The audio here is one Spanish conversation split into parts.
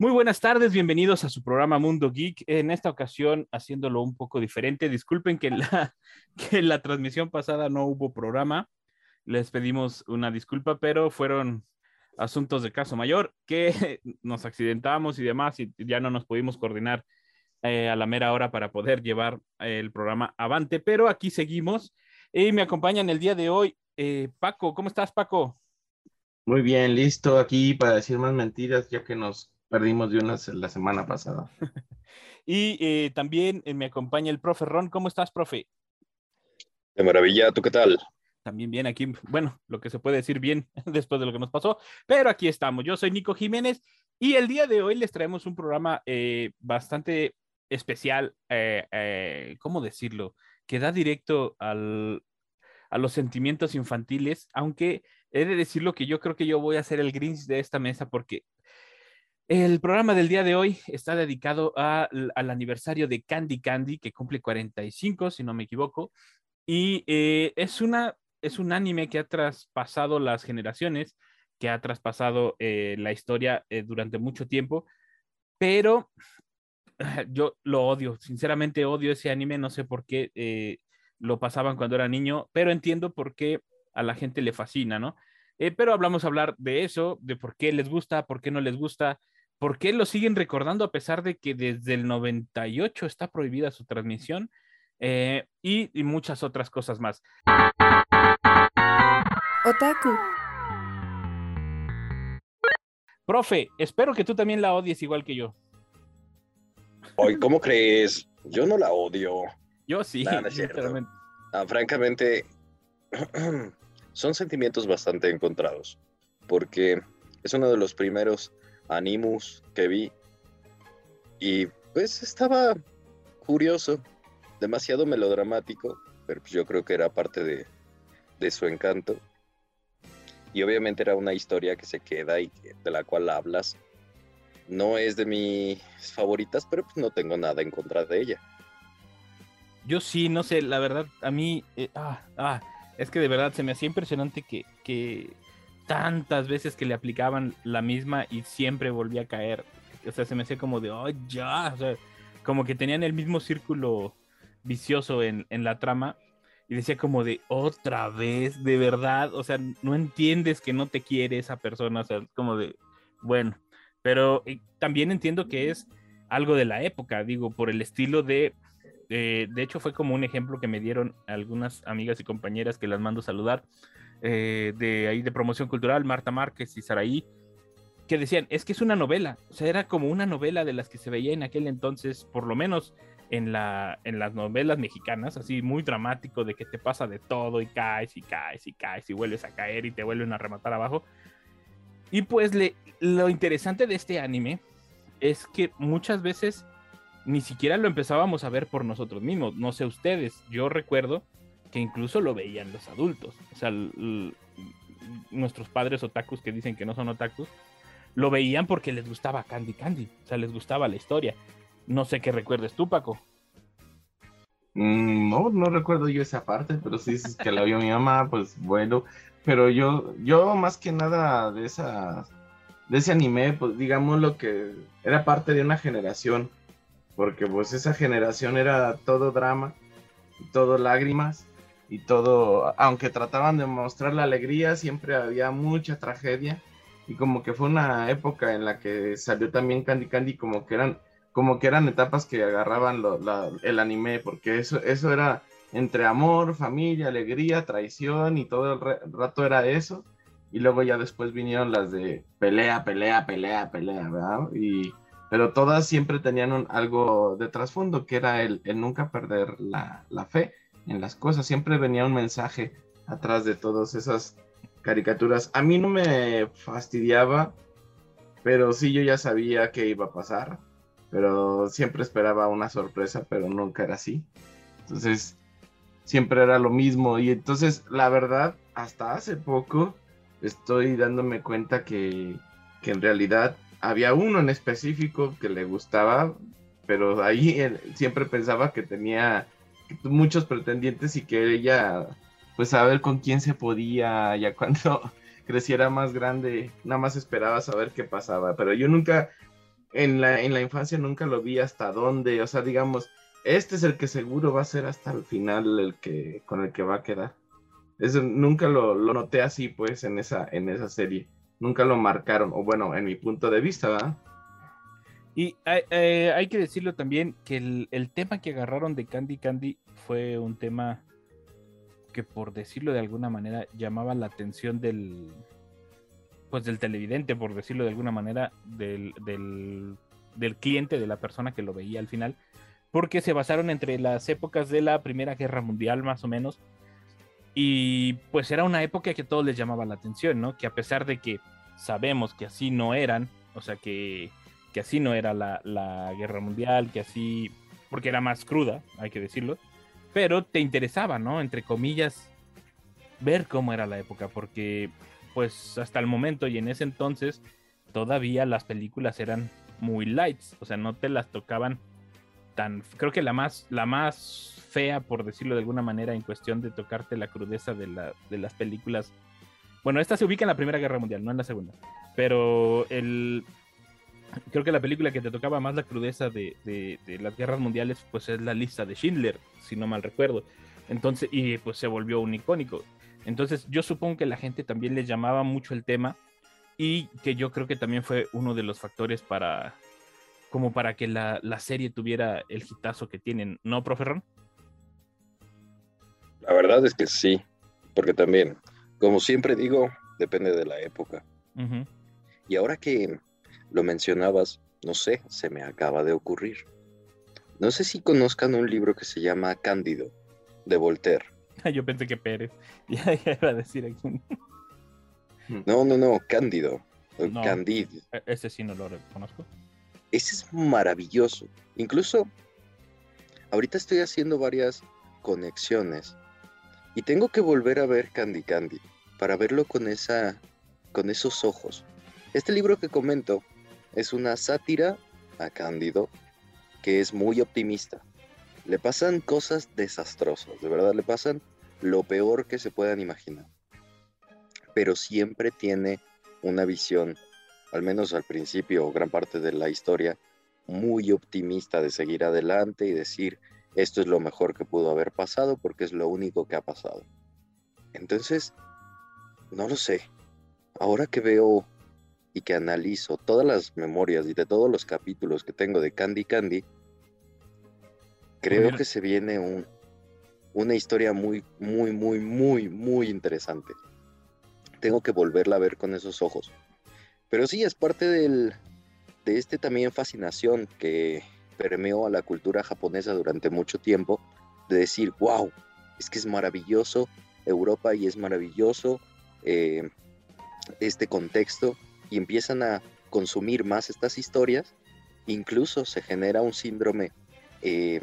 Muy buenas tardes, bienvenidos a su programa Mundo Geek. En esta ocasión haciéndolo un poco diferente. Disculpen que la, que la transmisión pasada no hubo programa. Les pedimos una disculpa, pero fueron asuntos de caso mayor que nos accidentamos y demás y ya no nos pudimos coordinar eh, a la mera hora para poder llevar el programa avante, pero aquí seguimos y me acompañan el día de hoy eh, Paco. ¿Cómo estás, Paco? Muy bien, listo aquí para decir más mentiras, ya que nos perdimos de una la semana pasada. y eh, también me acompaña el profe Ron. ¿Cómo estás, profe? De maravilla, ¿tú qué tal? También bien aquí, bueno, lo que se puede decir bien después de lo que nos pasó, pero aquí estamos. Yo soy Nico Jiménez y el día de hoy les traemos un programa eh, bastante especial, eh, eh, ¿cómo decirlo? Que da directo al, a los sentimientos infantiles, aunque he de decirlo que yo creo que yo voy a ser el Grinch de esta mesa porque el programa del día de hoy está dedicado al aniversario de Candy Candy, que cumple 45, si no me equivoco, y es una es un anime que ha traspasado las generaciones, que ha traspasado eh, la historia eh, durante mucho tiempo, pero yo lo odio, sinceramente odio ese anime, no sé por qué eh, lo pasaban cuando era niño, pero entiendo por qué a la gente le fascina, ¿no? pero hablamos a hablar de eso, de por qué les gusta, por qué no les gusta, por qué lo siguen recordando a pesar de que desde el 98 está prohibida su transmisión y, y muchas otras cosas más. Otaku. Profe, espero que tú también la odies igual que yo. Ay, ¿cómo crees? Yo no la odio. Yo sí, sinceramente. Ah, francamente, son sentimientos bastante encontrados, porque es uno de los primeros animus que vi y pues estaba curioso, demasiado melodramático, pero pues yo creo que era parte de, de su encanto. Y obviamente era una historia que se queda y de la cual hablas. No es de mis favoritas, pero pues no tengo nada en contra de ella. Yo sí, no sé, la verdad, a mí, eh, ah, ah, es que de verdad se me hacía impresionante que, que tantas veces que le aplicaban la misma y siempre volvía a caer. O sea, se me hacía como de, oh, ya, o sea, como que tenían el mismo círculo vicioso en, en la trama y decía como de otra vez, de verdad, o sea, no entiendes que no te quiere esa persona, o sea, como de, bueno, pero eh, también entiendo que es algo de la época, digo, por el estilo de, de hecho fue como un ejemplo que me dieron algunas amigas y compañeras que las mando a saludar, eh, de ahí de promoción cultural, Marta Márquez y Saraí, que decían, es que es una novela, o sea, era como una novela de las que se veía en aquel entonces, por lo menos en, la, en las novelas mexicanas, así muy dramático de que te pasa de todo y caes y caes y caes y vuelves a caer y te vuelven a rematar abajo. Y pues lo interesante de este anime es que muchas veces ni siquiera lo empezábamos a ver por nosotros mismos, no sé ustedes, yo recuerdo que incluso lo veían los adultos, o sea, nuestros padres otakus que dicen que no son otakus, lo veían porque les gustaba Candy Candy, o sea, les gustaba la historia. No sé qué recuerdes tú, Paco. Mm, no, no recuerdo yo esa parte, pero sí es que la vio mi mamá, pues bueno. Pero yo, yo más que nada de esa, de ese anime, pues digamos lo que era parte de una generación, porque pues esa generación era todo drama, todo lágrimas y todo, aunque trataban de mostrar la alegría, siempre había mucha tragedia y como que fue una época en la que salió también Candy Candy, como que eran como que eran etapas que agarraban el anime, porque eso, eso era entre amor, familia, alegría, traición y todo el rato era eso. Y luego ya después vinieron las de pelea, pelea, pelea, pelea, ¿verdad? Y, pero todas siempre tenían algo de trasfondo, que era el, nunca perder la, la, fe en las cosas. Siempre venía un mensaje atrás de todas esas caricaturas. A mí no me fastidiaba, pero sí yo ya sabía que iba a pasar pero siempre esperaba una sorpresa, pero nunca era así. Entonces, siempre era lo mismo. Y entonces, la verdad, hasta hace poco estoy dándome cuenta que, que en realidad había uno en específico que le gustaba, pero ahí siempre pensaba que tenía muchos pretendientes y que ella, pues a ver con quién se podía, ya cuando creciera más grande, nada más esperaba saber qué pasaba, pero yo nunca, en la, en la infancia nunca lo vi hasta dónde, o sea, digamos, este es el que seguro va a ser hasta el final el que, con el que va a quedar. Eso nunca lo, lo noté así, pues, en esa, en esa serie. Nunca lo marcaron, o bueno, en mi punto de vista, ¿verdad? Y hay, eh, hay que decirlo también que el, tema que agarraron de Candy Candy fue un tema que por decirlo de alguna manera llamaba la atención del pues del televidente, por decirlo de alguna manera, del, del, del cliente, de la persona que lo veía al final, porque se basaron entre las épocas de la Primera Guerra Mundial, más o menos, y pues era una época que a todos les llamaba la atención, ¿no? Que a pesar de que sabemos que así no eran, o sea, que, que así no era la, la guerra mundial, que así, porque era más cruda, hay que decirlo, pero te interesaba, ¿no? Entre comillas, ver cómo era la época, porque pues hasta el momento y en ese entonces todavía las películas eran muy lights, o sea, no te las tocaban tan, creo que la más, la más fea, por decirlo de alguna manera, en cuestión de tocarte la crudeza de, la, de las películas. Bueno, esta se ubica en la Primera Guerra Mundial, no en la Segunda, pero el, creo que la película que te tocaba más la crudeza de, de, de, las guerras mundiales, pues es la lista de Schindler, si no mal recuerdo. Entonces, y pues se volvió un icónico. Entonces, yo supongo que la gente también les llamaba mucho el tema y que yo creo que también fue uno de los factores para, como para que la, la serie tuviera el hitazo que tienen, ¿no, profe Ron? La verdad es que sí, porque también, como siempre digo, depende de la época. Uh -huh. Y ahora que lo mencionabas, no sé, se me acaba de ocurrir. No sé si conozcan un libro que se llama Cándido, de Voltaire. Yo pensé que Pérez. Ya, ya iba a decir aquí. No, no, no, Cándido. No, Candid. Ese sí no lo reconozco. Ese es maravilloso. Incluso, ahorita estoy haciendo varias conexiones y tengo que volver a ver Candy Candy para verlo con esa, con esos ojos. Este libro que comento es una sátira a Cándido que es muy optimista. Le pasan cosas desastrosas, de verdad le pasan lo peor que se puedan imaginar. Pero siempre tiene una visión, al menos al principio o gran parte de la historia, muy optimista de seguir adelante y decir, esto es lo mejor que pudo haber pasado porque es lo único que ha pasado. Entonces, no lo sé. Ahora que veo y que analizo todas las memorias y de todos los capítulos que tengo de Candy Candy, creo que se viene un, una historia muy, muy, muy, muy, muy interesante. Tengo que volverla a ver con esos ojos. Pero sí, es parte del, de este también fascinación que permeó a la cultura japonesa durante mucho tiempo, de decir, wow, es que es maravilloso Europa y es maravilloso eh, este contexto, y empiezan a consumir más estas historias, incluso se genera un síndrome eh,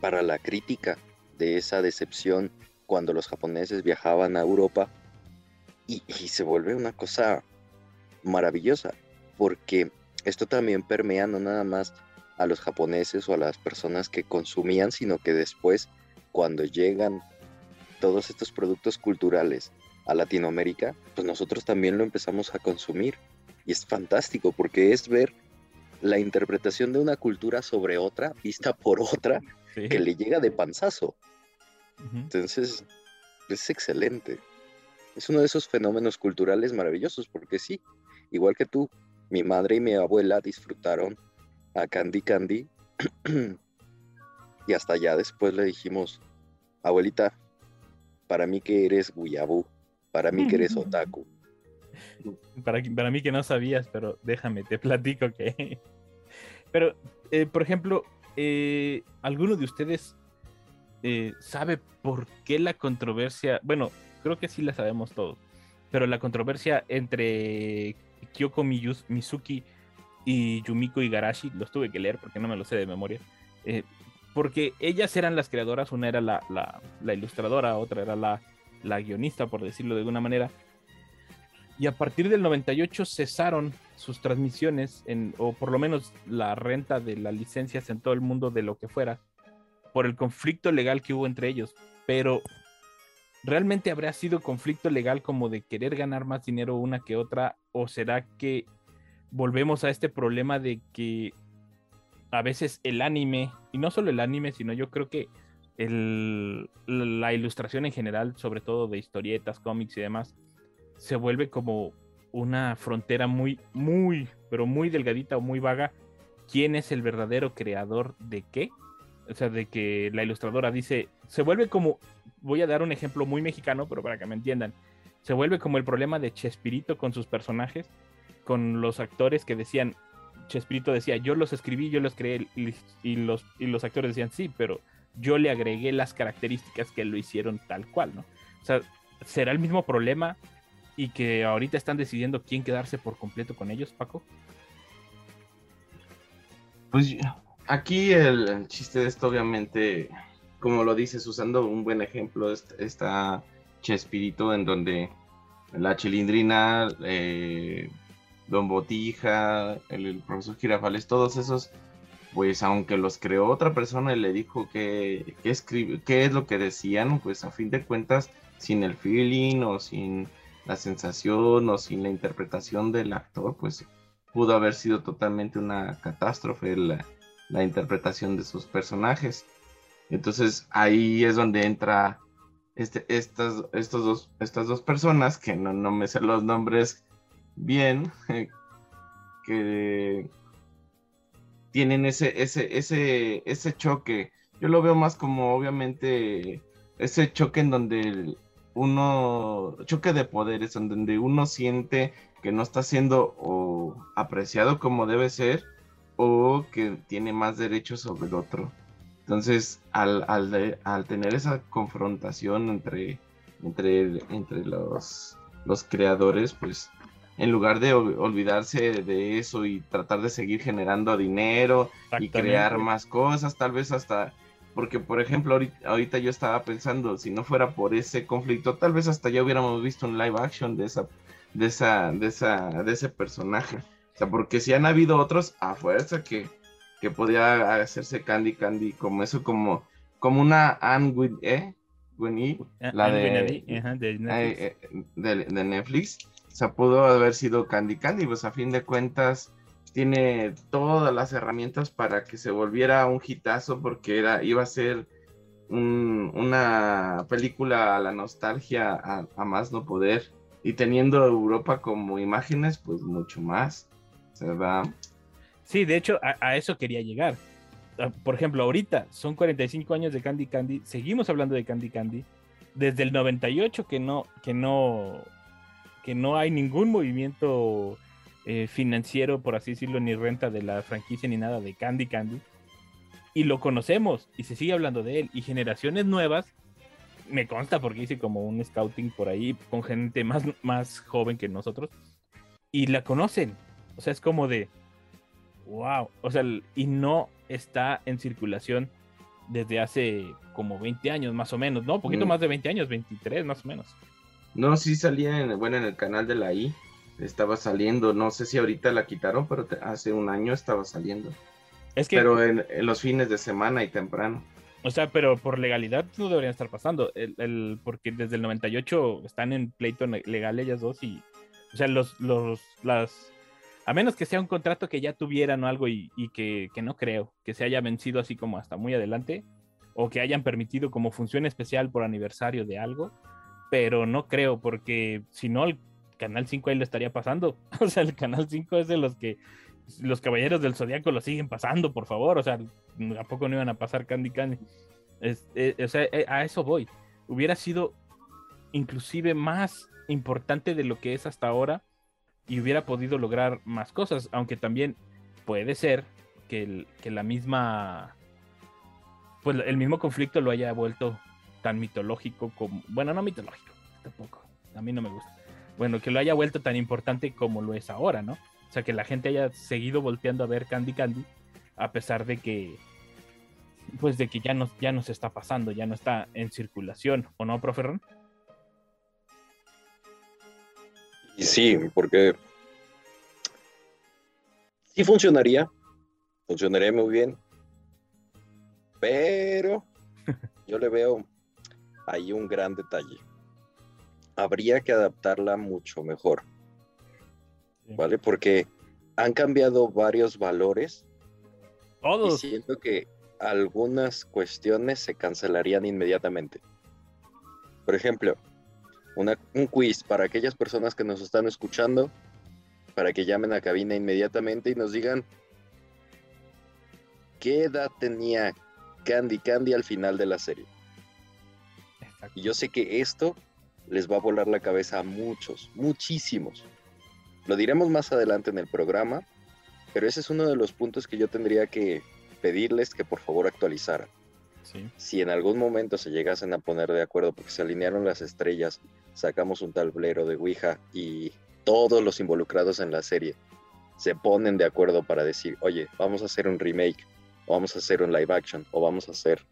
para la crítica de esa decepción cuando los japoneses viajaban a Europa y, y, se vuelve una cosa maravillosa porque esto también permea no nada más a los japoneses o a las personas que consumían, sino que después cuando llegan todos estos productos culturales a Latinoamérica, pues nosotros también lo empezamos a consumir. Y es fantástico porque es ver la interpretación de una cultura sobre otra, vista por otra, sí. que le llega de panzazo. Uh -huh. Entonces, es excelente. Es uno de esos fenómenos culturales maravillosos, porque sí, igual que tú, mi madre y mi abuela disfrutaron a Candy Candy. y hasta allá después le dijimos, abuelita, para mí que eres Guyabú, para mí que eres otaku. Para, para mí que no sabías, pero déjame, te platico que... Pero, eh, por ejemplo, eh, ¿alguno de ustedes eh, sabe por qué la controversia? Bueno, creo que sí la sabemos todos, pero la controversia entre Kyoko Mizuki y Yumiko Igarashi, los tuve que leer porque no me lo sé de memoria, eh, porque ellas eran las creadoras, una era la, la- la ilustradora, otra era la, la guionista, por decirlo de alguna manera, y a partir del 98 cesaron sus transmisiones, en, o por lo menos la renta de las licencias en todo el mundo de lo que fuera, por el conflicto legal que hubo entre ellos. Pero ¿realmente habrá sido conflicto legal como de querer ganar más dinero una que otra? ¿O será que volvemos a este problema de que a veces el anime, y no solo el anime, sino yo creo que la ilustración en general, sobre todo de historietas, cómics y demás, se vuelve como una frontera muy, muy, pero muy delgadita o muy vaga. ¿Quién es el verdadero creador de qué? O sea, de que la ilustradora dice, se vuelve como, voy a dar un ejemplo muy mexicano, pero para que me entiendan, se vuelve como el problema de Chespirito con sus personajes, con los actores que decían, Chespirito decía, yo los escribí, yo los creé, y los, y los actores decían, sí, pero yo le agregué las características que lo hicieron tal cual, ¿no? O sea, ¿será el mismo problema y que ahorita están decidiendo quién quedarse por completo con ellos, Paco? Pues aquí el, chiste de esto, obviamente, como lo dices, usando un buen ejemplo, est- está Chespirito, en donde la chilindrina, eh, Don Botija, el, el profesor Girafales, todos esos, pues aunque los creó otra persona y le dijo que, que escribe, qué es lo que decían, pues a fin de cuentas, sin el feeling o sin la sensación o sin la interpretación del actor, pues pudo haber sido totalmente una catástrofe la, la interpretación de sus personajes. Entonces ahí es donde entra este, estas, estos dos, estas dos personas, que no, no me sé los nombres bien, que tienen ese, ese, ese, ese choque. Yo lo veo más como obviamente ese choque en donde uno, choque de poderes, en donde uno siente que no está siendo apreciado como debe ser o que tiene más derechos sobre el otro. Entonces, al, al, al tener esa confrontación entre, entre, entre los, los creadores, pues en lugar de ol- olvidarse de eso y tratar de seguir generando dinero y crear más cosas, tal vez hasta, porque por ejemplo ahorita, ahorita yo estaba pensando, si no fuera por ese conflicto, tal vez hasta ya hubiéramos visto un live action de esa, de esa, de esa, de ese personaje. O sea, porque si han habido otros a fuerza que, que podía hacerse Candy Candy, como eso, como, como una Anne with E, Winnie, Ah, la Anne de, Winnie, ajá, de Netflix. O sea, pudo haber sido Candy Candy, pues a fin de cuentas tiene todas las herramientas para que se volviera un hitazo porque era, iba a ser un- una película a la nostalgia a, más no poder y teniendo Europa como imágenes, pues mucho más. Va- Sí, de hecho, a, a eso quería llegar. Ah, Por ejemplo, ahorita son 45 años de Candy Candy, seguimos hablando de Candy Candy. Desde el 98 que no, que no, que no hay ningún movimiento eh, financiero, por así decirlo, ni renta de la franquicia ni nada de Candy Candy. Y lo conocemos y se sigue hablando de él. Y generaciones nuevas, me consta porque hice como un scouting por ahí con gente más, más joven que nosotros. Y la conocen. O sea, es como de, Wow, o sea, y no está en circulación desde hace como 20 años más o menos, ¿no? Un poquito Mm. más de 20 años, 23 más o menos. No, sí salía en, bueno, en el canal de la I. Estaba saliendo, no sé si ahorita la quitaron, pero te- hace un año estaba saliendo. Es que, Pero en, en los fines de semana y temprano. o sea, pero por legalidad no deberían estar pasando, el, el- porque desde el 98 están en pleito legal ellas dos y, o sea, los, los, las, a menos que sea un contrato que ya tuvieran o algo y, y que, que no creo, que se haya vencido así como hasta muy adelante, o que hayan permitido como función especial por aniversario de algo, pero no creo, porque si no, el Canal 5 ahí lo estaría pasando. O sea, el Canal 5 es de los que los Caballeros del Zodiaco lo siguen pasando, por favor. O sea, ¿a poco no iban a pasar Candy Candy? Es- eh, o sea, eh, a eso voy. Hubiera sido inclusive más importante de lo que es hasta ahora y hubiera podido lograr más cosas, aunque también puede ser que, el- que la misma, pues el mismo conflicto lo haya vuelto tan mitológico como, bueno, no mitológico, tampoco, a mí no me gusta. Bueno, que lo haya vuelto tan importante como lo es ahora, ¿no? O sea, que la gente haya seguido volteando a ver Candy Candy, a pesar de que, pues de que ya no, ya no se está pasando, ya no está en circulación, ¿o no, profe Ron? Y sí, porque sí funcionaría, funcionaría muy bien, pero yo le veo ahí un gran detalle. Habría que adaptarla mucho mejor. ¿vale? Porque han cambiado varios valores y Todos. siento que algunas cuestiones se cancelarían inmediatamente. Por ejemplo, una- un quiz para aquellas personas que nos están escuchando, para que llamen a cabina inmediatamente y nos digan qué edad tenía Candy Candy al final de la serie. Exacto. Y yo sé que esto les va a volar la cabeza a muchos, muchísimos. Lo diremos más adelante en el programa, pero ese es uno de los puntos que yo tendría que pedirles que por favor actualizaran. Sí. Si en algún momento se llegasen a poner de acuerdo porque se alinearon las estrellas, sacamos un tablero de Ouija y todos los involucrados en la serie se ponen de acuerdo para decir, oye, vamos a hacer un remake, o vamos a hacer un live action, o vamos a hacer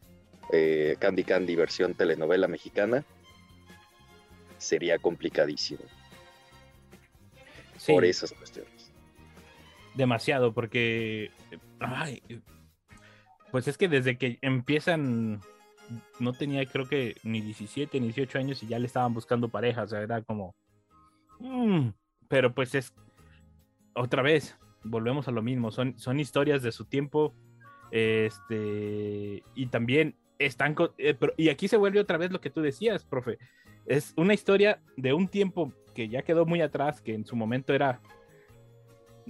eh, Candy Candy versión telenovela mexicana, sería complicadísimo Sí, por esas cuestiones. demasiado, porque. ay, pues es que desde que empiezan. No tenía, creo que ni 17 ni 18 años y ya le estaban buscando pareja. O sea, era como. mm, pero pues es. Otra vez, volvemos a lo mismo. Son, son historias de su tiempo. Este. Y también están. eh, y aquí se vuelve otra vez lo que tú decías, profe. Es una historia de un tiempo que ya quedó muy atrás, que en su momento era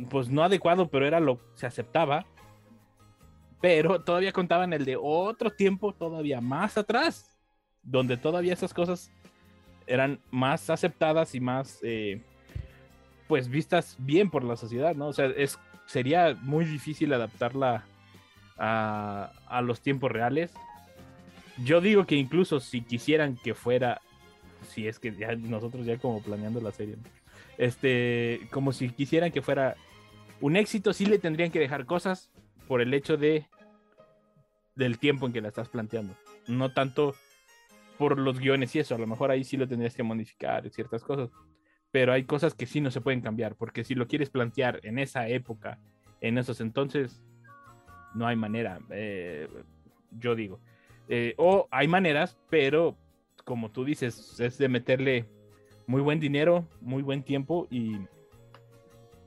pues no adecuado, pero era lo se aceptaba. Pero todavía contaban el de otro tiempo todavía más atrás, donde todavía esas cosas eran más aceptadas y más eh, pues vistas bien por la sociedad, ¿no? O sea, es sería muy difícil adaptarla a, a los tiempos reales. Yo digo que incluso si quisieran que fuera, si es que ya nosotros ya como planeando la serie, este, como si quisieran que fuera un éxito, sí le tendrían que dejar cosas por el hecho de del tiempo en que la estás planteando, no tanto por los guiones y eso, a lo mejor ahí sí lo tendrías que modificar ciertas cosas, pero hay cosas que sí no se pueden cambiar, porque si lo quieres plantear en esa época, en esos entonces, no hay manera, eh, yo digo, Eh, o hay maneras, pero como tú dices, es de meterle muy buen dinero, muy buen tiempo y,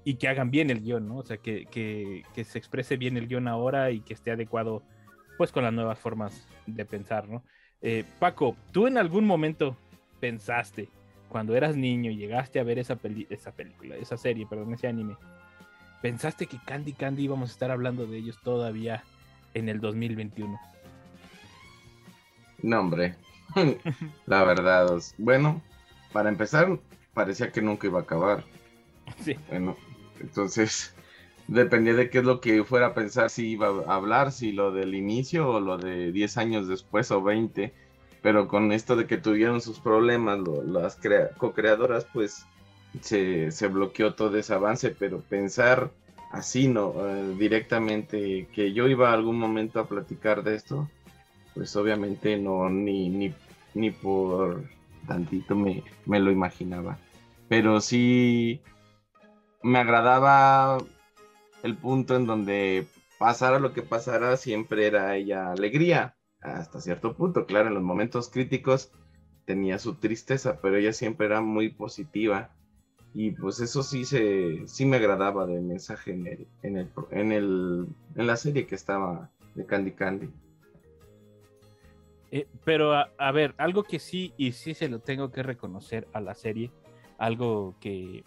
y que hagan bien el guion, ¿no? O sea, que, que- que se exprese bien el guion ahora y que esté adecuado pues con las nuevas formas de pensar, ¿no? Eh, Paco, ¿tú en algún momento pensaste, cuando eras niño y llegaste a ver esa, peli- esa película, esa serie, perdón, ese anime, pensaste que Candy Candy íbamos a estar hablando de ellos todavía en el 2021? No, hombre. La verdad, bueno, para empezar, parecía que nunca iba a acabar. Sí. Bueno, entonces dependía de qué es lo que fuera a pensar si iba a hablar, si lo del inicio o lo de 10 años después o 20. Pero con esto de que tuvieron sus problemas, lo- las crea- co-creadoras, pues se, se bloqueó todo ese avance. Pero pensar así, no, Eh, directamente que yo iba a algún momento a platicar de esto, pues obviamente no, ni, ni, ni por tantito me, me lo imaginaba. Pero sí me agradaba el punto en donde pasara lo que pasara, siempre era ella alegría, hasta cierto punto. Claro, en los momentos críticos tenía su tristeza, pero ella siempre era muy positiva. Y pues eso sí se sí me agradaba del mensaje en el, en el, en el en la serie que estaba de Candy Candy. Eh, pero a, ver, algo que sí, y sí se lo tengo que reconocer a la serie, algo que,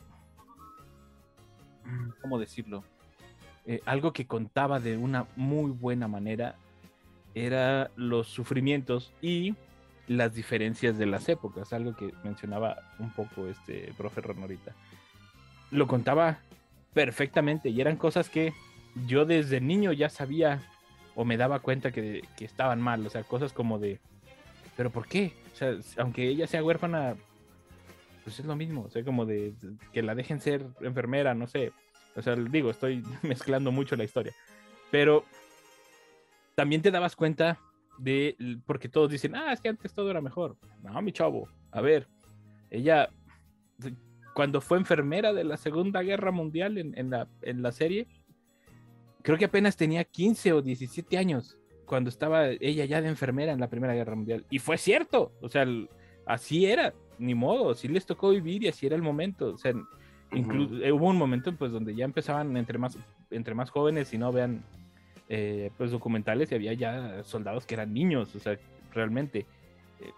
¿cómo decirlo? Eh, algo que contaba de una muy buena manera era los sufrimientos y las diferencias de las épocas, algo que mencionaba un poco este profe Ron ahorita. Lo contaba perfectamente y eran cosas que yo desde niño ya sabía o me daba cuenta que, que estaban mal, o sea, cosas como de, pero ¿por qué? O sea, aunque ella sea huérfana, pues es lo mismo, o sea, como de, que la dejen ser enfermera, no sé, O sea, digo, estoy mezclando mucho la historia. Pero también te dabas cuenta de, porque todos dicen, ah, es que antes todo era mejor. No, mi chavo, a ver, ella, cuando fue enfermera de la Segunda Guerra Mundial en la, en la serie, creo que apenas tenía 15 o 17 años cuando estaba ella ya de enfermera en la Primera Guerra Mundial. Y fue cierto, o sea, así era, ni modo, sí les tocó vivir y así era el momento. O sea, eh, hubo un momento pues donde ya empezaban entre más, entre más jóvenes y no vean eh, pues documentales y había ya soldados que eran niños, o sea, realmente.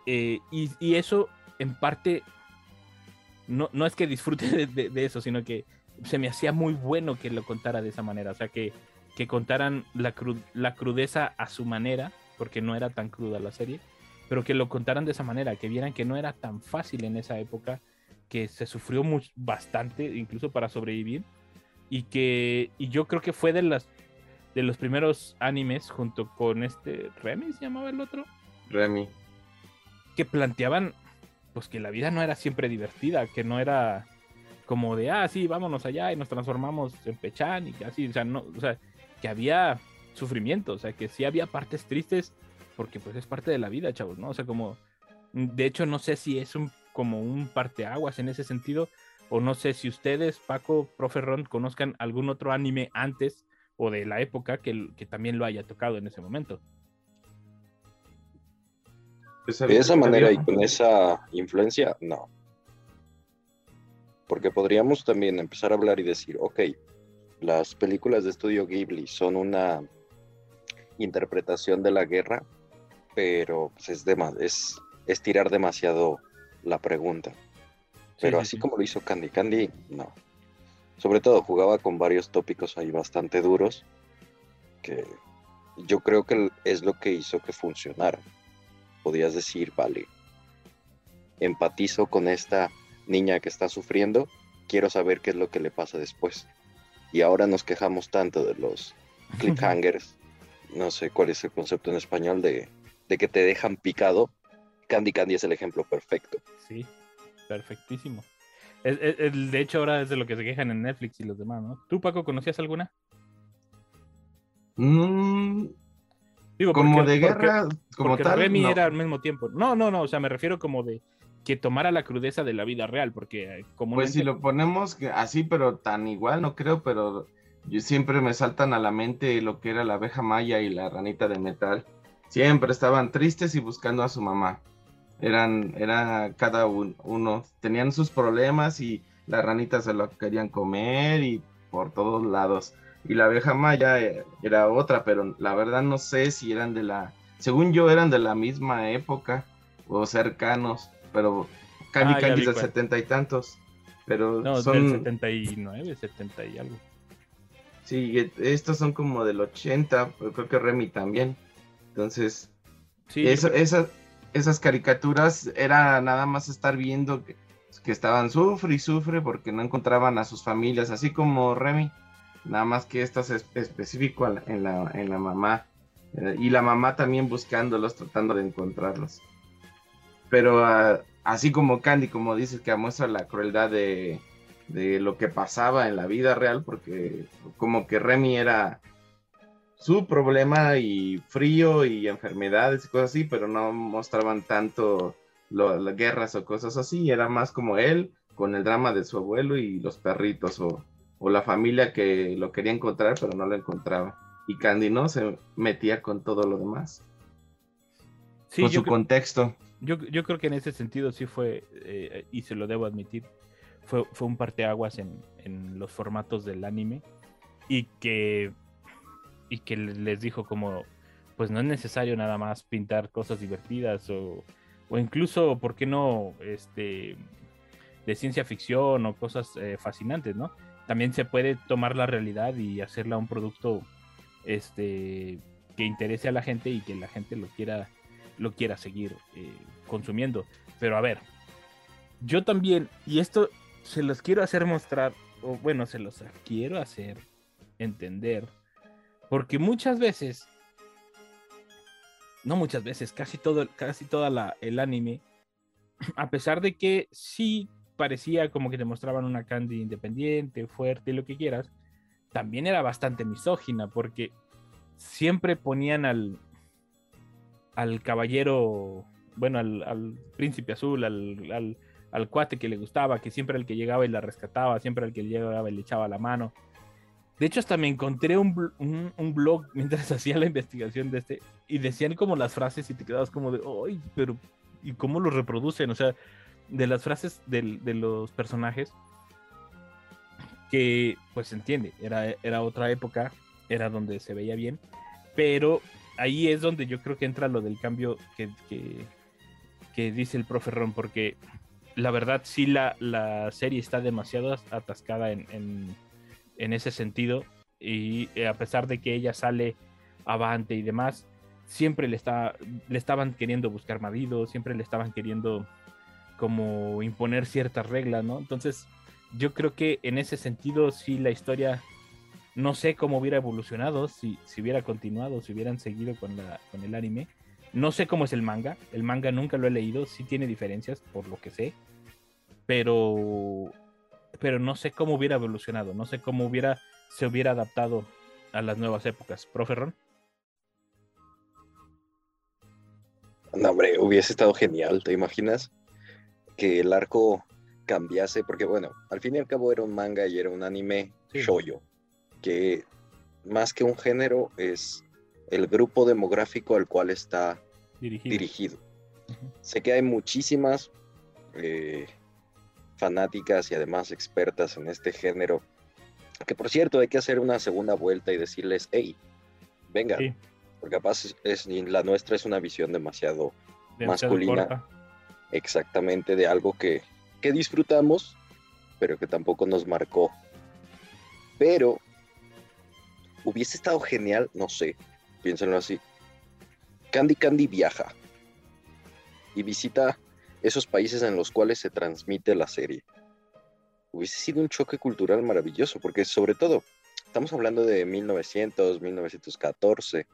Eh, y, y eso en parte no, no es que disfrute de, de- de eso, sino que se me hacía muy bueno que lo contara de esa manera, o sea, que, que contaran la, cru- la crudeza a su manera, porque no era tan cruda la serie, pero que lo contaran de esa manera, que vieran que no era tan fácil en esa época, que se sufrió much- bastante, incluso para sobrevivir, y que y yo creo que fue de las de los primeros animes junto con este Remy se llamaba el otro Remy. que planteaban pues que la vida no era siempre divertida, que no era como de ah sí, vámonos allá y nos transformamos en Pechan y así, o sea, no, o sea, que había sufrimiento, o sea, que sí había partes tristes porque pues es parte de la vida, chavos, ¿no? O sea, como de hecho no sé si es un como un parteaguas en ese sentido o no sé si ustedes, Paco, profe Ron, conozcan algún otro anime antes o de la época que, que también lo haya tocado en ese momento. De esa manera y con esa influencia, no. Porque podríamos también empezar a hablar y decir, ok, las películas de estudio Ghibli son una interpretación de la guerra, pero pues, es, dema- es, es tirar demasiado la pregunta. Pero sí, así sí. como lo hizo Candy Candy, no. Sobre todo jugaba con varios tópicos ahí bastante duros, que yo creo que es lo que hizo que funcionara. Podías decir, vale, empatizo con esta niña que está sufriendo, quiero saber qué es lo que le pasa después. Y ahora nos quejamos tanto de los cliffhangers, no sé cuál es el concepto en español, de, de que te dejan picado. Candy Candy es el ejemplo perfecto. Sí, perfectísimo. Es- es- es- de hecho, ahora es de lo que se quejan en Netflix y los demás, ¿no? ¿Tú, Paco, conocías alguna? Mm, Digo, como porque- de porque- guerra, como porque tal. Remy no. era al mismo tiempo. No, no, no, o sea, me refiero como de que tomara la crudeza de la vida real, porque como Pues si lo ponemos así, pero tan igual, no creo, pero yo siempre me saltan a la mente lo que era la abeja maya y la ranita de metal. Siempre estaban tristes y buscando a su mamá. Eran, era cada un- uno, tenían sus problemas y la ranita se lo querían comer y por todos lados. Y la abeja maya eh, era otra, pero la verdad no sé si eran de la, según yo eran de la misma época o cercanos, pero Candy Ah, Candy es de cuál. setenta y tantos. Pero No, son, del 79, 70 y algo. sí, estos son como del 80, pero creo que Remy también. Entonces, Sí, eso- esas, esas caricaturas era nada más estar viendo que, que estaban sufre y sufre porque no encontraban a sus familias, así como Remy. Nada más que esto es espe- específico en, la, en la mamá. Eh, y la mamá también buscándolos, tratando de encontrarlos. Pero ah, así como Candy, como dices, que muestra la crueldad de, de lo que pasaba en la vida real, porque como que Remy era su problema y frío y enfermedades y cosas así, pero no mostraban tanto lo- las guerras o cosas así, era más como él con el drama de su abuelo y los perritos o, o la familia que lo quería encontrar pero no lo encontraba. Y Candy no se metía con todo lo demás, sí, con su creo- contexto. Yo, yo creo que en ese sentido sí fue, eh, y se lo debo admitir, fue, fue un parteaguas en, en los formatos del anime y que, y que les dijo como, pues no es necesario nada más pintar cosas divertidas o, o incluso, ¿por qué no? Este, de ciencia ficción o cosas eh, fascinantes, ¿no? También se puede tomar la realidad y hacerla un producto este, que interese a la gente y que la gente lo quiera lo quiera seguir eh, consumiendo. Pero a ver, yo también, y esto se los quiero hacer mostrar, o bueno, se los quiero hacer entender, porque muchas veces, no muchas veces, casi todo, casi toda la, el anime, a pesar de que sí parecía como que te mostraban una Candy independiente, fuerte, lo que quieras, también era bastante misógina porque siempre ponían al, al caballero, bueno, al, príncipe azul, al, al, cuate que le gustaba, que siempre el que llegaba y la rescataba, siempre el que llegaba y le echaba la mano. De hecho, hasta me encontré un- un blog mientras hacía la investigación de este y decían como las frases y te quedabas como de, ¡ay! Pero, ¿y cómo lo reproducen? O sea, de las frases del- de los personajes que, pues se entiende, era, era otra época, era donde se veía bien, pero ahí es donde yo creo que entra lo del cambio que, que, dice el profe Ron, porque la verdad sí la, la serie está demasiado atascada en, en, en ese sentido y eh, a pesar de que ella sale avante y demás, siempre le, está, le estaban queriendo buscar marido, siempre le estaban queriendo como imponer ciertas reglas, ¿no? Entonces yo creo que en ese sentido sí la historia no sé cómo hubiera evolucionado si, si hubiera continuado, si hubieran seguido con, la, con el anime. No sé cómo es el manga. El manga nunca lo he leído. Sí tiene diferencias, por lo que sé. Pero, pero no sé cómo hubiera evolucionado. No sé cómo hubiera, se hubiera adaptado a las nuevas épocas. Profe Ron. No, hombre, hubiese estado genial, ¿te imaginas? Que el arco cambiase, porque bueno, al fin y al cabo era un manga y era un anime Sí. shoyo, que más que un género es el grupo demográfico al cual está Dirigido. Sé que hay muchísimas eh, fanáticas y además expertas en este género, que por cierto hay que hacer una segunda vuelta y decirles, hey, venga, Sí, porque capaz es- es- la nuestra es una visión demasiado demasiado masculina. corta. exactamente de algo que, que disfrutamos, pero que tampoco nos marcó. Pero hubiese estado genial, no sé, piénsenlo así. Candy Candy viaja y visita esos países en los cuales se transmite la serie. Hubiese sido un choque cultural maravilloso, porque sobre todo, estamos hablando de 1900, 1914.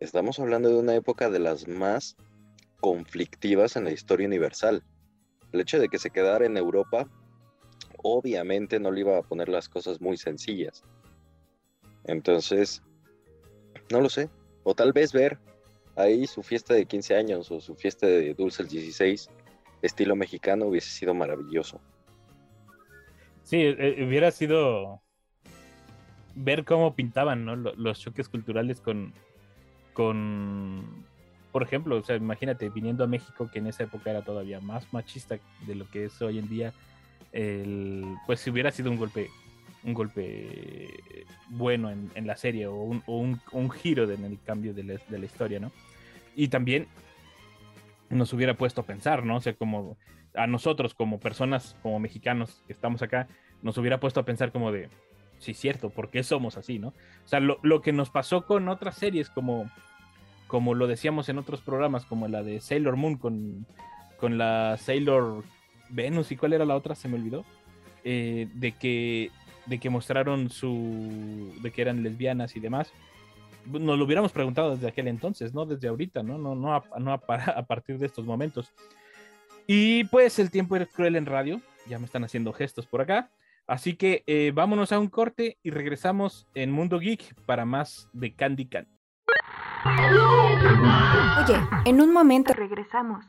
Estamos hablando de una época de las más conflictivas en la historia universal. El hecho de que se quedara en Europa, obviamente no le iba a poner las cosas muy sencillas. Entonces, no lo sé. O tal vez ver ahí su fiesta de 15 años o su fiesta de dulces 16, estilo mexicano, hubiese sido maravilloso. Sí, eh, hubiera sido ver cómo pintaban ¿no? Lo- los choques culturales con, con, por ejemplo, o sea, imagínate, viniendo a México, que en esa época era todavía más machista de lo que es hoy en día, el, pues si hubiera sido un golpe, un golpe bueno en, la serie o un, o un- giro en el cambio de la, historia, ¿no? Y también nos hubiera puesto a pensar, ¿no? O sea, como a nosotros como personas, como mexicanos que estamos acá, nos hubiera puesto a pensar como de, sí, cierto, ¿por qué somos así, no? O sea, lo, lo que nos pasó con otras series, como, como lo decíamos en otros programas, como la de Sailor Moon con, con la Sailor Venus y cuál era la otra, se me olvidó, eh, de, que, de que mostraron su, de que eran lesbianas y demás. Nos lo hubiéramos preguntado desde aquel entonces, no desde ahorita, no, no, no, a, no a, pa- a partir de estos momentos. Y pues el tiempo es cruel en radio, ya me están haciendo gestos por acá. Así que eh, vámonos a un corte y regresamos en Mundo Geek para más de Candy Candy. Oye, en un momento regresamos.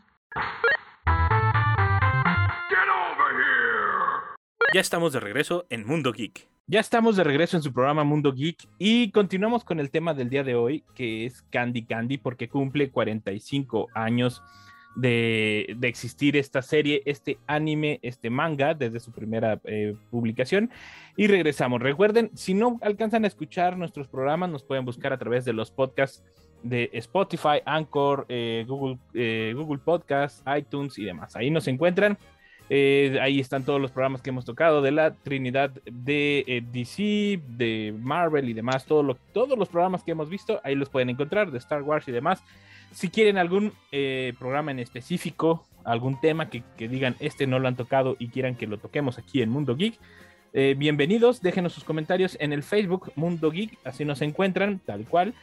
Ya estamos de regreso en Mundo Geek. Ya estamos de regreso en su programa Mundo Geek y continuamos con el tema del día de hoy, que es Candy Candy, porque cumple 45 años de, existir esta serie, este anime, este manga, desde su primera eh, publicación. Y regresamos. Recuerden, si no alcanzan a escuchar nuestros programas, nos pueden buscar a través de los podcasts de Spotify, Anchor, eh, Google, eh, Google Podcasts, iTunes y demás. Ahí nos encuentran. Eh, ahí están todos los programas que hemos tocado de la Trinidad de eh, DC, de Marvel y demás. Todos los programas que hemos visto, ahí los pueden encontrar, de Star Wars y demás. Si quieren algún eh, programa en específico, algún tema que, que digan este no lo han tocado y quieran que lo toquemos aquí en Mundo Geek, bienvenidos. Déjenos sus comentarios en el Facebook Mundo Geek, así nos encuentran, tal cual.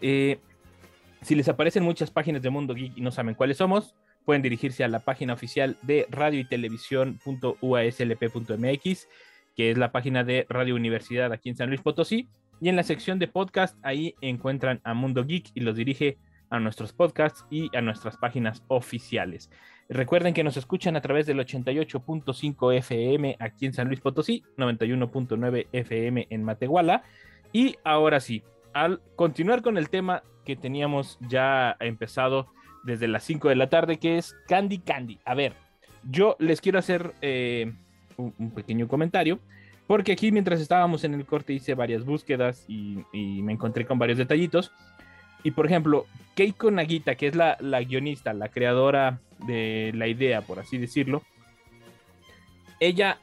Si les aparecen muchas páginas de Mundo Geek y no saben cuáles somos, pueden dirigirse a la página oficial de radio y televisión.uaslp.mx que es la página de Radio Universidad aquí en San Luis Potosí. Y en la sección de podcast, ahí encuentran a Mundo Geek y los dirige a nuestros podcasts y a nuestras páginas oficiales. Recuerden que nos escuchan a través del 88.5 FM aquí en San Luis Potosí, 91.9 FM en Matehuala. Y ahora sí, al continuar con el tema que teníamos ya empezado desde las 5 de la tarde, que es Candy Candy. A ver, yo les quiero hacer eh, un, pequeño comentario. Porque aquí mientras estábamos en el corte hice varias búsquedas y, y me encontré con varios detallitos. Y por ejemplo, Keiko Nagita, que es la, la, guionista, la creadora de la idea, por así decirlo, ella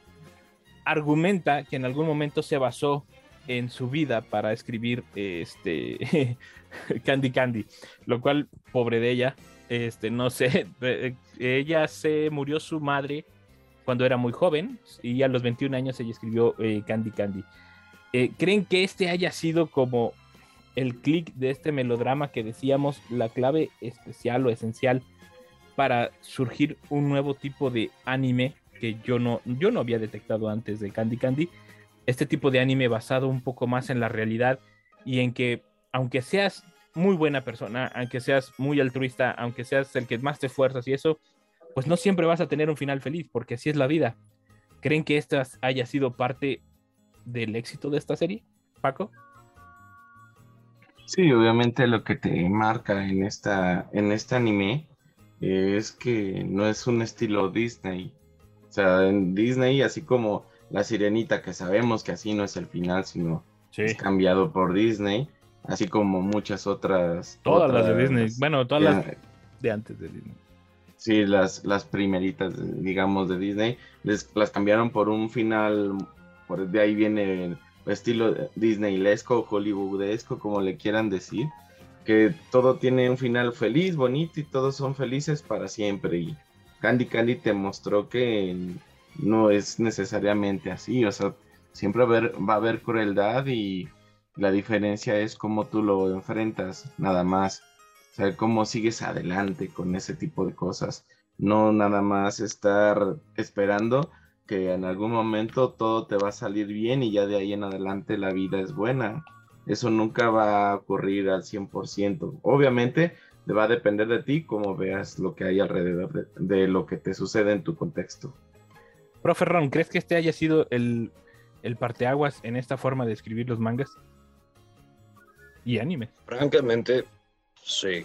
argumenta que en algún momento se basó en su vida para escribir este Candy Candy, lo cual, pobre de ella, este, no sé, ella se murió su madre cuando era muy joven y a los 21 años ella escribió eh, Candy Candy. Eh, ¿Creen que este haya sido como el clic de este melodrama que decíamos, la clave especial o esencial para surgir un nuevo tipo de anime que yo no, yo no había detectado antes de Candy Candy? Este tipo de anime basado un poco más en la realidad y en que aunque seas muy buena persona, aunque seas muy altruista, aunque seas el que más te esfuerzas y eso, pues no siempre vas a tener un final feliz, porque así es la vida. ¿Creen que esta haya sido parte del éxito de esta serie, Paco? Sí, obviamente lo que te marca en, esta, en este anime es que no es un estilo Disney. O sea, en Disney, así como La Sirenita, que sabemos que así no es el final, sino sí. es cambiado por Disney, así como muchas otras. Todas otras, las de Disney, bueno, todas las de antes de Disney. Sí, las, las primeritas, digamos, de Disney, les, las cambiaron por un final, por de ahí viene el estilo disneylesco, hollywoodesco, como le quieran decir, que todo tiene un final feliz, bonito y todos son felices para siempre. Y Candy Candy te mostró que no es necesariamente así, o sea, siempre va a haber, crueldad y la diferencia es cómo tú lo enfrentas, nada más. O sea, cómo sigues adelante con ese tipo de cosas. No nada más estar esperando que en algún momento todo te va a salir bien y ya de ahí en adelante la vida es buena. Eso nunca va a ocurrir al 100%. Obviamente va a depender de ti cómo veas lo que hay alrededor de, de lo que te sucede en tu contexto. Profe Ron, ¿crees que este haya sido el, el parteaguas en esta forma de escribir los mangas? Y anime. Francamente, Sí.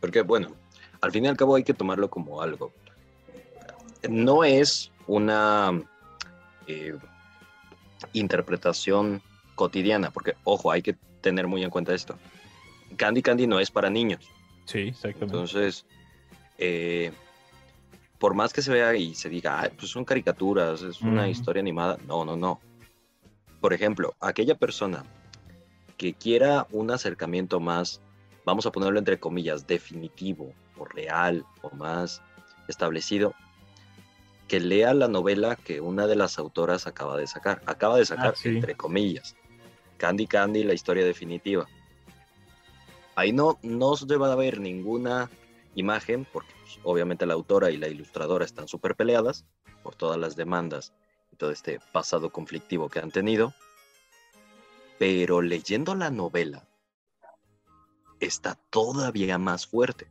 Porque, bueno, al fin y al cabo hay que tomarlo como algo. No es una eh, interpretación cotidiana, porque, ojo, hay que tener muy en cuenta esto. Candy Candy no es para niños. Sí, exactamente. Entonces, eh, por más que se vea y se diga, pues son caricaturas, es una uh -huh. historia animada, no, no, no. Por ejemplo, aquella persona que quiera un acercamiento más vamos a ponerlo entre comillas, definitivo o real o más establecido, que lea la novela que una de las autoras acaba de sacar. Acaba de sacar, ah, sí. entre comillas, Candy Candy, la historia definitiva. Ahí no, no se va a ver ninguna imagen, porque pues, obviamente la autora y la ilustradora están súper peleadas por todas las demandas y todo este pasado conflictivo que han tenido. Pero leyendo la novela, está todavía más fuerte.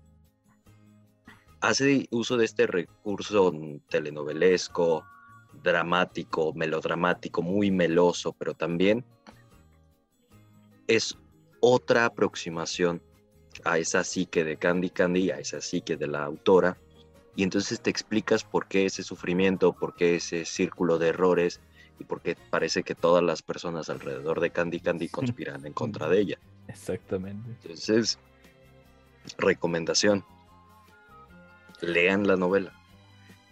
Hace uso de este recurso telenovelesco, dramático, melodramático, muy meloso, pero también es otra aproximación a esa psique de Candy Candy, a esa psique de la autora, y entonces te explicas por qué ese sufrimiento, por qué ese círculo de errores y por qué parece que todas las personas alrededor de Candy Candy conspiran en contra de ella. Exactamente. Entonces, recomendación. Lean la novela.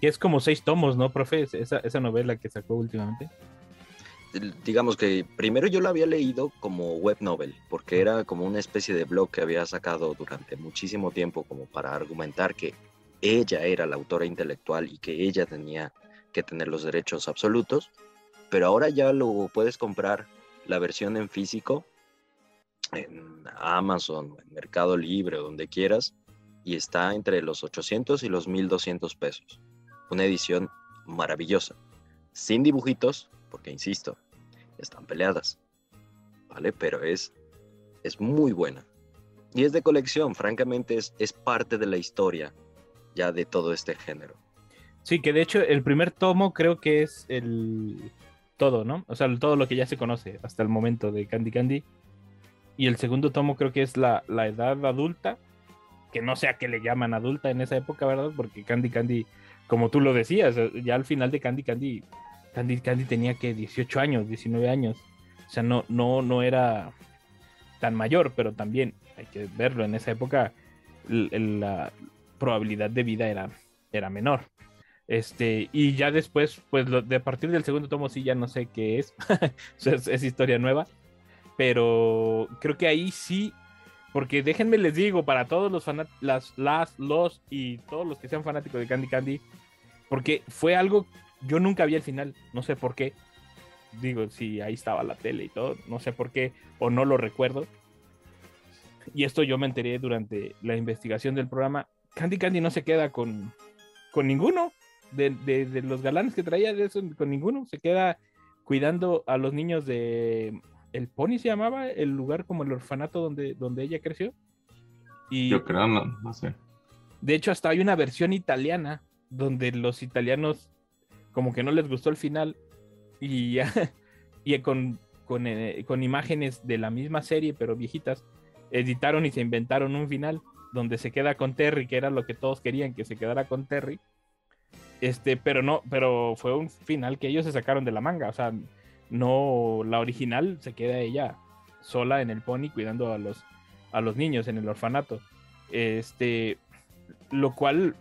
Y es como seis tomos, ¿no, profe? Esa, esa novela que sacó últimamente. Digamos que primero yo la había leído como web novel, porque era como una especie de blog que había sacado durante muchísimo tiempo como para argumentar que ella era la autora intelectual y que ella tenía que tener los derechos absolutos, pero ahora ya lo puedes comprar la versión en físico en Amazon, en Mercado Libre, donde quieras, y está entre los 800 y los 1200 pesos. Una edición maravillosa, sin dibujitos, porque insisto, están peleadas, ¿vale? Pero es, es muy buena. Y es de colección, francamente es, es parte de la historia ya de todo este género. Sí, que de hecho el primer tomo creo que es el todo, ¿no? O sea, todo lo que ya se conoce hasta el momento de Candy Candy. Y el segundo tomo creo que es la, la edad adulta, que no sé a qué le llaman adulta en esa época, ¿verdad? Porque Candy Candy, como tú lo decías, ya al final de Candy Candy, Candy Candy tenía que 18 años, 19 años. O sea, no, no, no era tan mayor, pero también hay que verlo, en esa época la probabilidad de vida era, era menor. Este, y ya después, pues de partir del segundo tomo sí ya no sé qué es, es, historia nueva, pero creo que ahí sí, porque déjenme les digo, para todos los las, las, los y todos los que sean fanáticos de Candy Candy, porque fue algo, yo nunca vi el final, no sé por qué, digo, si ahí estaba la tele y todo, no sé por qué, o no lo recuerdo. Y esto yo me enteré durante la investigación del programa. Candy Candy no se queda con, con ninguno de, de- de los galanes que traía, de eso, con ninguno. Se queda cuidando a los niños de. El Pony se llamaba, el lugar como el orfanato donde, donde ella creció. Y Yo creo, no, no sé. de hecho, hasta hay una versión italiana donde los italianos como que no les gustó el final y, y con, con, eh, con imágenes de la misma serie, pero viejitas, editaron y se inventaron un final donde se queda con Terry, que era lo que todos querían que se quedara con Terry. Este, pero no, pero fue un final que ellos se sacaron de la manga, o sea, no la original se queda ella sola en el pony cuidando a los a los niños en el orfanato. Este, lo cual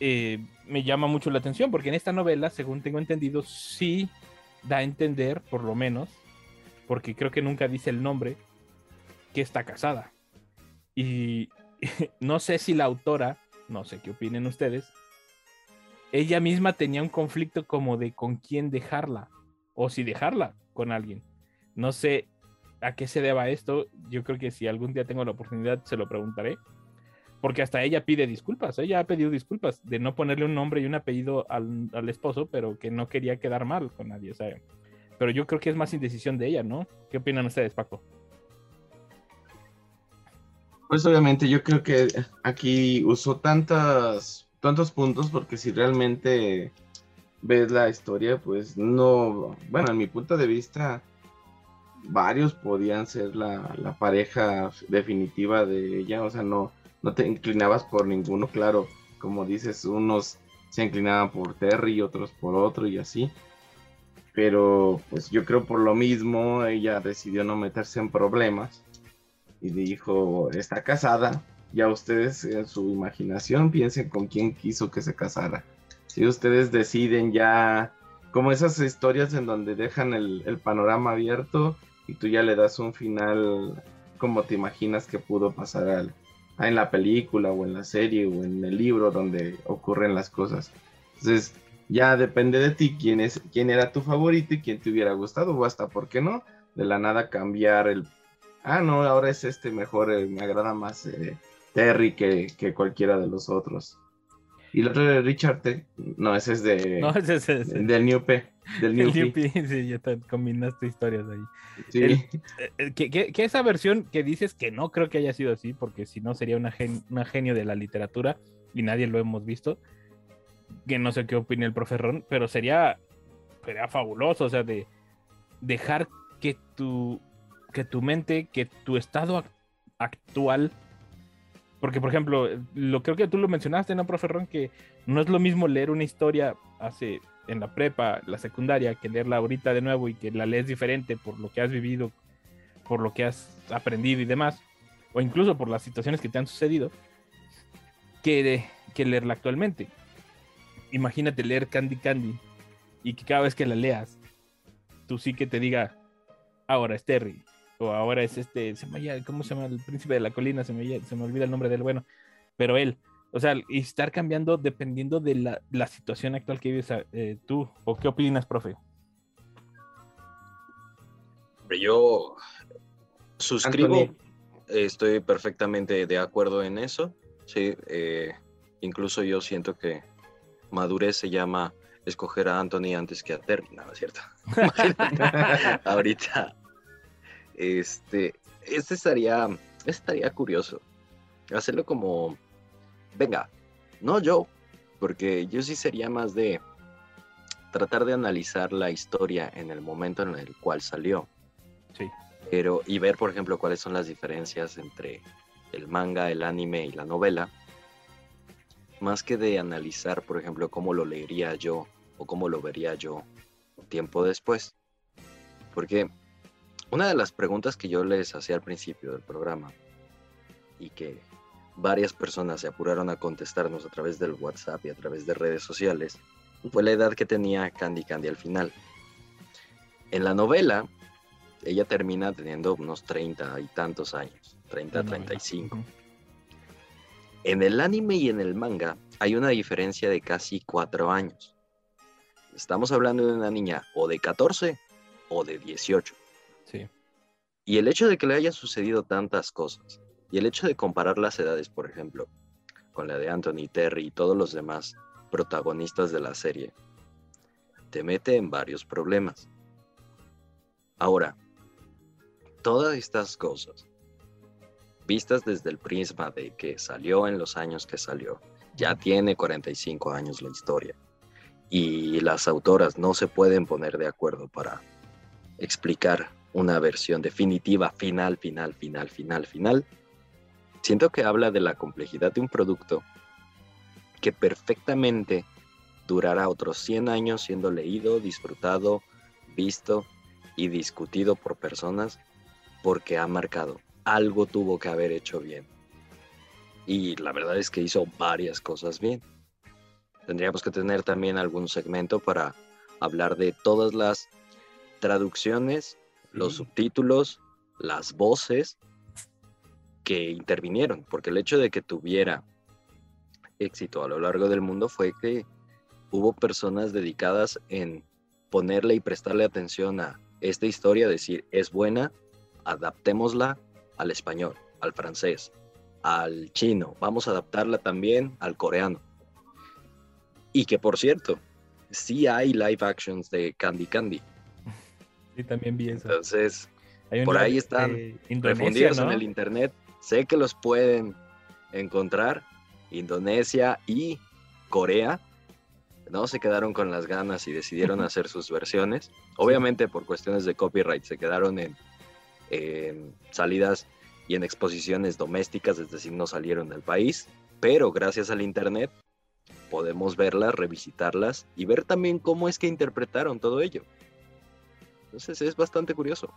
eh, me llama mucho la atención porque en esta novela, según tengo entendido, sí da a entender, por lo menos, porque creo que nunca dice el nombre, que está casada. Y no sé si la autora, no sé qué opinen ustedes, ella misma tenía un conflicto como de con quién dejarla o si dejarla con alguien. No sé a qué se deba esto. Yo creo que si algún día tengo la oportunidad se lo preguntaré. Porque hasta ella pide disculpas. Ella ha pedido disculpas de no ponerle un nombre y un apellido al, al esposo, pero que no quería quedar mal con nadie. sea, Pero yo creo que es más indecisión de ella, ¿no? ¿Qué opinan ustedes, Paco? Pues obviamente yo creo que aquí usó tantas, tantos puntos porque si realmente ves la historia, pues no, bueno, en mi punto de vista, varios podían ser la, la pareja definitiva de ella, o sea, no, no te inclinabas por ninguno, claro, como dices, unos se inclinaban por Terry y otros por otro y así. Pero pues yo creo por lo mismo ella decidió no meterse en problemas y dijo, está casada, ya ustedes en su imaginación piensen con quién quiso que se casara. Si ustedes deciden ya, como esas historias en donde dejan el, el panorama abierto y tú ya le das un final como te imaginas que pudo pasar al- en la película o en la serie o en el libro donde ocurren las cosas. Entonces, ya depende de ti quién es quién era tu favorito y quién te hubiera gustado o hasta por qué no de la nada cambiar el ah no ahora es este mejor eh, me agrada más eh, Terry que, que cualquiera de los otros y el otro de Richard T- no ese es de No, ese es ese. del New P del New El P. Sí, ya te combinaste historias ahí. Sí. El- Eh, que, que- que esa versión que dices que no creo que haya sido así, porque si no sería una, gen- una genio de la literatura y nadie lo hemos visto, que no sé qué opina el profe Ron, pero sería, sería fabuloso, o sea, de dejar que tu, que tu mente, que tu estado ac- actual, porque por ejemplo, lo creo que tú lo mencionaste, ¿no, profe Ron? Que no es lo mismo leer una historia hace en la prepa, la secundaria, que leerla ahorita de nuevo y que la lees diferente por lo que has vivido, por lo que has aprendido y demás, o incluso por las situaciones que te han sucedido, que, leerla actualmente. Imagínate leer Candy Candy y que cada vez que la leas, tú sí que te diga, ahora es Terry, o ahora es este, se me llama- ¿cómo se llama? El príncipe de la colina, se me, ll- se me olvida el nombre del bueno, pero él, o sea, y estar cambiando dependiendo de la, la situación actual que vives eh, tú, o qué opinas, profe. Yo suscribo, Anthony. estoy perfectamente de acuerdo en eso. Sí, eh, incluso yo siento que madurez se llama escoger a Anthony antes que a Terry. No, es cierto. Ahorita, este, este estaría, este estaría curioso. Hacerlo como, venga, no yo, porque yo sí sería más de tratar de analizar la historia en el momento en el cual salió. Sí. Pero, y ver, por ejemplo, cuáles son las diferencias entre el manga, el anime y la novela. Más que de analizar, por ejemplo, cómo lo leería yo o cómo lo vería yo un tiempo después. Porque una de las preguntas que yo les hacía al principio del programa y que varias personas se apuraron a contestarnos a través del WhatsApp y a través de redes sociales fue la edad que tenía Candy Candy al final. En la novela, ella termina teniendo unos 30 y tantos años, 30, La novela. 35. Ujú. En el anime y en el manga hay una diferencia de casi 4 años. Estamos hablando de una niña o de 14 o de 18. Sí. Y el hecho de que le hayan sucedido tantas cosas, y el hecho de comparar las edades, por ejemplo, con la de Anthony Terry y todos los demás protagonistas de la serie, te mete en varios problemas. Ahora, todas estas cosas, vistas desde el prisma de que salió en los años que salió, ya tiene 45 años la historia, y las autoras no se pueden poner de acuerdo para explicar una versión definitiva, final, final, final, final, final, siento que habla de la complejidad de un producto que perfectamente durará otros 100 años siendo leído, disfrutado, visto y discutido por personas porque ha marcado. Algo tuvo que haber hecho bien. Y la verdad es que hizo varias cosas bien. Tendríamos que tener también algún segmento para hablar de todas las traducciones, los subtítulos, las voces que intervinieron, porque el hecho de que tuviera éxito a lo largo del mundo fue que hubo personas dedicadas en ponerle y prestarle atención a esta historia, decir, es buena, adaptémosla al español, al francés, al chino, vamos a adaptarla también al coreano. Y que por cierto, sí hay live actions de Candy Candy. Sí, también vi eso. Entonces, por ahí están Indonesia, refundidos ¿no? en el internet. Sé que los pueden encontrar. Indonesia y Corea. No se quedaron con las ganas y decidieron hacer sus versiones. Obviamente por cuestiones de copyright se quedaron en, en salidas y en exposiciones domésticas, es decir, no salieron del país. Pero gracias al internet podemos verlas, revisitarlas y ver también cómo es que interpretaron todo ello. Entonces es bastante curioso.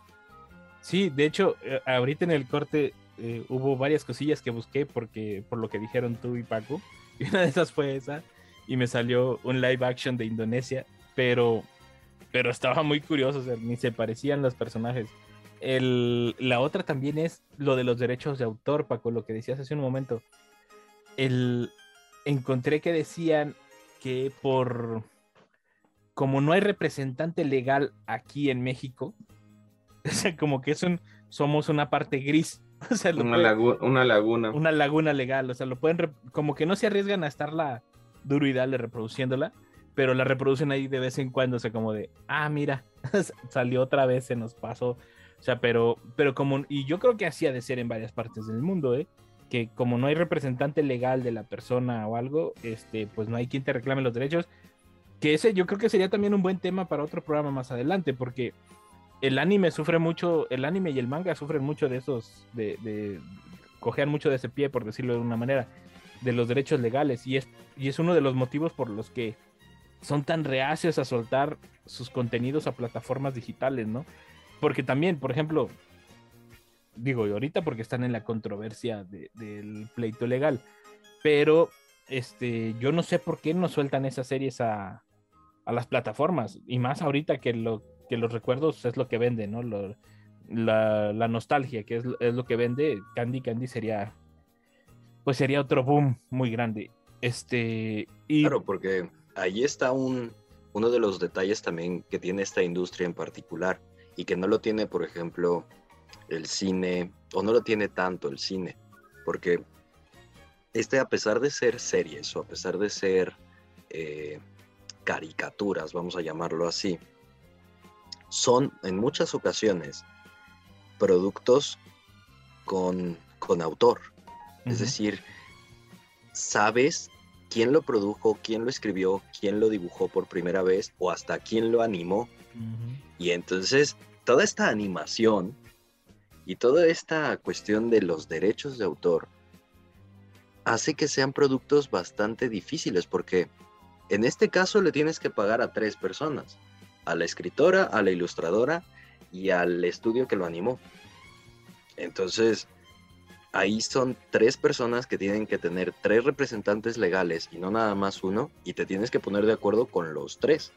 Sí, de hecho, eh, ahorita en el corte eh, hubo varias cosillas que busqué porque por lo que dijeron tú y Paco. Y una de esas fue esa. Y me salió un live action de Indonesia. Pero, pero estaba muy curioso. O sea, ni se parecían los personajes. El, la otra también es lo de los derechos de autor, Paco, lo que decías hace un momento. El, encontré que decían que por como no hay representante legal aquí en México, o sea, como que es un, somos una parte gris. O sea, Una, puede- lagu- una laguna. una laguna legal. O sea, lo pueden, como que no se arriesgan a estarla duro y dale reproduciéndola, pero la reproducen ahí de vez en cuando. O sea, como de, ah, mira, salió otra vez, se nos pasó. O sea, pero, pero como, y yo creo que así ha de ser en varias partes del mundo, ¿eh? Que como no hay representante legal de la persona o algo, este, pues no hay quien te reclame los derechos. Que ese yo creo que sería también un buen tema para otro programa más adelante, porque el anime sufre mucho, el anime y el manga sufren mucho de esos, de, de cojean mucho de ese pie, por decirlo de una manera, de los derechos legales. Y es, y es uno de los motivos por los que son tan reacios a soltar sus contenidos a plataformas digitales, ¿no? Porque también, por ejemplo, digo, ahorita porque están en la controversia de- del pleito legal, pero este, yo no sé por qué no sueltan esas series a, a las plataformas, y más ahorita que, lo, que los recuerdos es lo que vende, ¿no? La, la nostalgia, que es, es lo que vende, Candy Candy sería, pues sería otro boom muy grande. Este, y Claro, porque ahí está un, uno de los detalles también que tiene esta industria en particular y que no lo tiene, por ejemplo, el cine, o no lo tiene tanto el cine, porque este, a pesar de ser series o a pesar de ser eh, caricaturas, vamos a llamarlo así, son en muchas ocasiones productos con, con autor. Es decir, sabes quién lo produjo, quién lo escribió, quién lo dibujó por primera vez o hasta quién lo animó. Y entonces toda esta animación y toda esta cuestión de los derechos de autor hace que sean productos bastante difíciles porque en este caso le tienes que pagar a tres personas, a la escritora, a la ilustradora y al estudio que lo animó. Entonces, ahí son tres personas que tienen que tener tres representantes legales y no nada más uno, y te tienes que poner de acuerdo con los tres.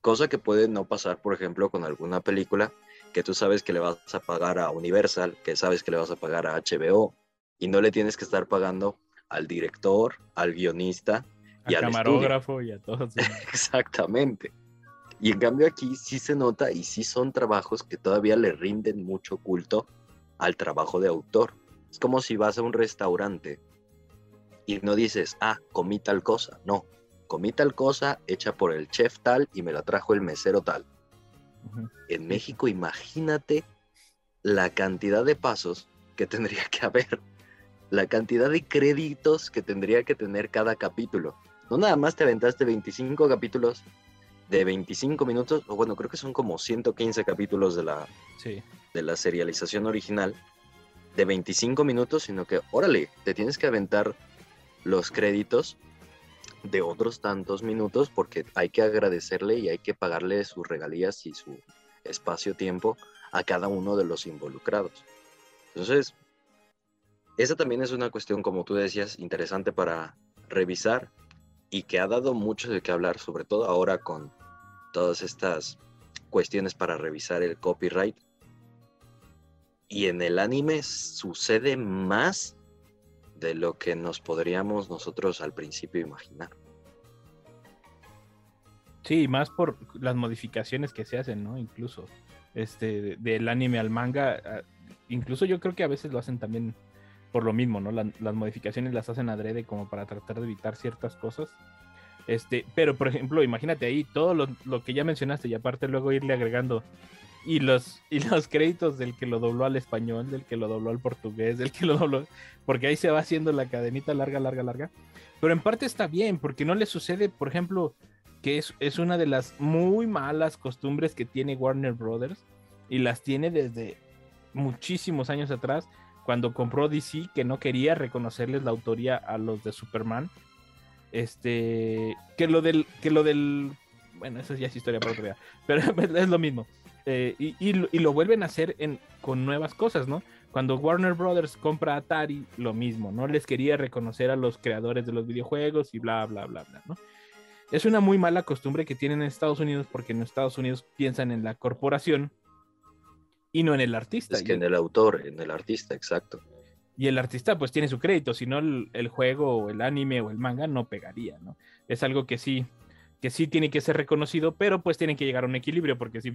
Cosa que puede no pasar, por ejemplo, con alguna película que tú sabes que le vas a pagar a Universal, que sabes que le vas a pagar a HBO, y no le tienes que estar pagando al director, al guionista y Al al estudio. camarógrafo y a todos. Exactamente. Y en cambio aquí sí se nota y sí son trabajos que todavía le rinden mucho culto al trabajo de autor. Es como si vas a un restaurante y no dices, ah, comí tal cosa. No, comí tal cosa hecha por el chef tal y me la trajo el mesero tal. En México, imagínate la cantidad de pasos que tendría que haber, la cantidad de créditos que tendría que tener cada capítulo. No nada más te aventaste 25 capítulos de 25 minutos, o bueno, creo que son como 115 capítulos de la, Sí. de la serialización original, de 25 minutos, sino que, órale, te tienes que aventar los créditos de otros tantos minutos porque hay que agradecerle y hay que pagarle sus regalías y su espacio-tiempo a cada uno de los involucrados. Entonces, esa también es una cuestión, como tú decías, interesante para revisar y que ha dado mucho de qué hablar, sobre todo ahora con todas estas cuestiones para revisar el copyright. Y en el anime sucede más de lo que nos podríamos nosotros al principio imaginar. Sí, más por las modificaciones que se hacen, ¿no? Incluso este de- del anime al manga, incluso yo creo que a veces lo hacen también por lo mismo, ¿no? La- las modificaciones las hacen adrede como para tratar de evitar ciertas cosas. Este, pero por ejemplo, imagínate ahí todo lo, lo que ya mencionaste y aparte luego irle agregando y los y los créditos del que lo dobló al español, del que lo dobló al portugués, del que lo dobló, porque ahí se va haciendo la cadenita larga, larga, larga. Pero en parte está bien, porque no le sucede, por ejemplo, que es, es una de las muy malas costumbres que tiene Warner Brothers y las tiene desde muchísimos años atrás, cuando compró DC, que no quería reconocerles la autoría a los de Superman. Este, que lo del, que lo del, bueno, eso ya es historia para otro día, pero es lo mismo. Eh, y, y lo- vuelven a hacer con nuevas cosas, ¿no? Cuando Warner Brothers compra Atari, lo mismo, no les quería reconocer a los creadores de los videojuegos y bla, bla, bla, bla, ¿no? Es una muy mala costumbre que tienen en Estados Unidos porque en Estados Unidos piensan en la corporación y no en el artista. Es que en el autor, en el artista, exacto. y el artista pues tiene su crédito, si no el, el juego o el anime o el manga no pegaría, ¿no? Es algo que sí, que sí tiene que ser reconocido, pero pues tiene que llegar a un equilibrio, porque si,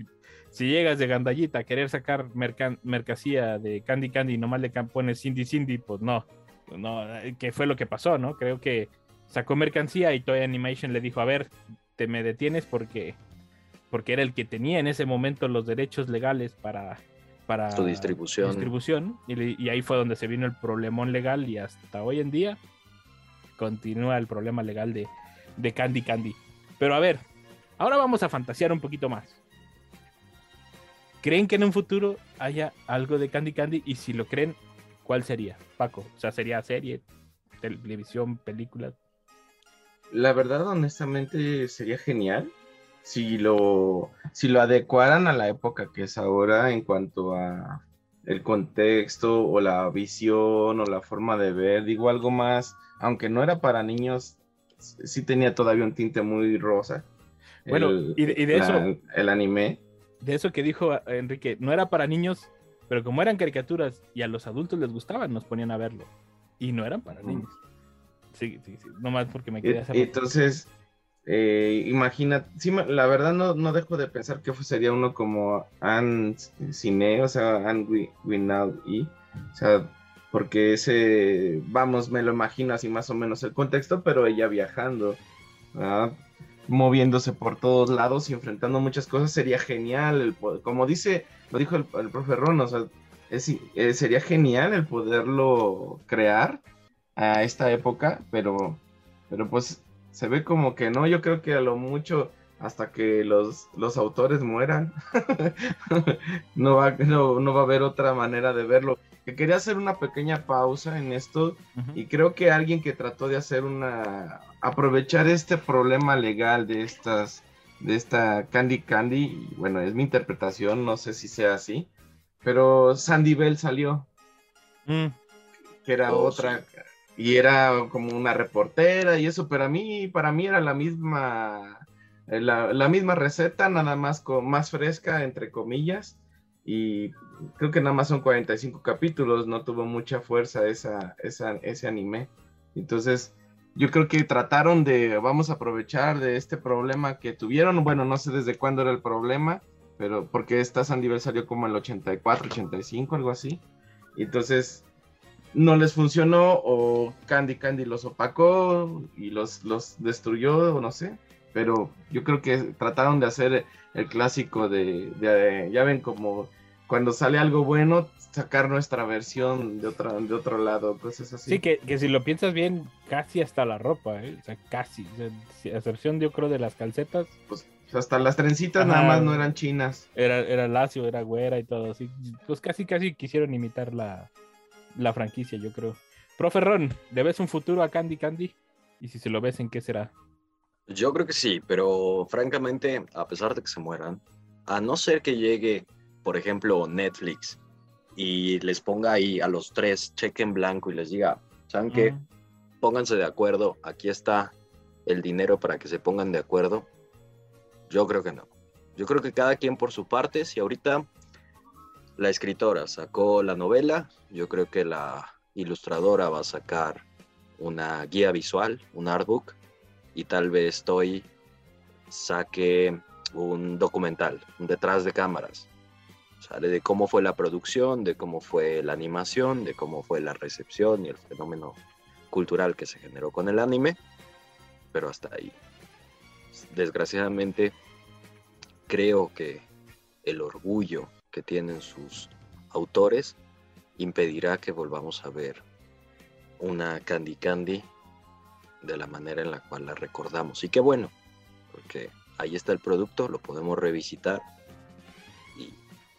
si llegas de gandallita a querer sacar mercan- mercancía de Candy Candy y nomás le pones Cindy Cindy, pues no, pues no, eh, que fue lo que pasó, ¿no? Creo que sacó mercancía y Toy Animation le dijo, a ver, te me detienes porque, porque era el que tenía en ese momento los derechos legales para... Para Su distribución. distribución, y, y ahí fue donde se vino el problemón legal y hasta hoy en día continúa el problema legal de, de Candy Candy. Pero a ver, ahora vamos a fantasear un poquito más. ¿Creen que en un futuro haya algo de Candy Candy? Y si lo creen, ¿cuál sería? Paco, o sea, sería serie, televisión, película. La verdad, honestamente, sería genial si lo, si lo adecuaran a la época que es ahora en cuanto a el contexto o la visión o la forma de ver. Digo algo más, aunque no era para niños, sí tenía todavía un tinte muy rosa. Bueno, El- y de- y de la- eso- El anime. De eso que dijo eh, Enrique, no era para niños, pero como eran caricaturas y a los adultos les gustaban, nos ponían a verlo. Y no eran para niños. Sí, sí, sí. Nomás porque me quería hacer. Entonces, eh, imagina, sí, la verdad no, no dejo de pensar que sería uno como Anne Cine, o sea, Anne Wi- Winnow y, o sea, porque ese, vamos, me lo imagino así más o menos el contexto, pero ella viajando, moviéndose por todos lados y enfrentando muchas cosas, sería genial, el como dice, lo dijo el, el profe Ron, o sea, eh, sería genial el poderlo crear a esta época, pero, pero pues se ve como que no, yo creo que a lo mucho hasta que los, los autores mueran, no, va, no, no va a haber otra manera de verlo. Que quería hacer una pequeña pausa en esto y creo que alguien que trató de hacer una aprovechar este problema legal de estas de esta Candy Candy, y bueno, es mi interpretación, no sé si sea así, pero Sandy Bell salió, Mm, que era Oh, otra y era como una reportera y eso, pero a mí para mí era la misma eh, la, la misma receta, nada más con más fresca entre comillas y creo que nada más son 45 capítulos, no tuvo mucha fuerza esa, esa, ese anime. Entonces, yo creo que trataron de, vamos a aprovechar de este problema que tuvieron, bueno, no sé desde cuándo era el problema, pero porque esta Sandy Bell salió como el 84, 85, algo así. Entonces no les funcionó o Candy Candy los opacó y los, los destruyó o no sé. Pero yo creo que trataron de hacer el clásico de, de- ya ven como cuando sale algo bueno, sacar nuestra versión de, otra, de otro lado, cosas así. Sí, que, que si lo piensas bien, casi hasta la ropa, ¿eh? O sea, casi. O sea, a excepción, yo creo, de las calcetas, Pues, hasta las trencitas Ajá. nada más no eran chinas. era, era lacio, era güera y todo así. Pues casi, casi quisieron imitar la, la franquicia, yo creo. Profe Ron, ¿le ves un futuro a Candy Candy? Y si se lo ves, ¿en qué será? Yo creo que sí, pero francamente, a pesar de que se mueran, a no ser que llegue, por ejemplo, Netflix y les ponga ahí a los tres cheque en blanco y les diga, ¿saben qué? Pónganse de acuerdo, aquí está el dinero para que se pongan de acuerdo. Yo creo que no. Yo creo que cada quien por su parte, si ahorita la escritora sacó la novela, yo creo que la ilustradora va a sacar una guía visual, un artbook, y tal vez Toy saque un documental, un detrás de cámaras, ¿sale? De cómo fue la producción, de cómo fue la animación, de cómo fue la recepción y el fenómeno cultural que se generó con el anime, pero hasta ahí. Desgraciadamente, creo que el orgullo que tienen sus autores impedirá que volvamos a ver una Candy Candy de la manera en la cual la recordamos. Y qué bueno, porque ahí está el producto, lo podemos revisitar y,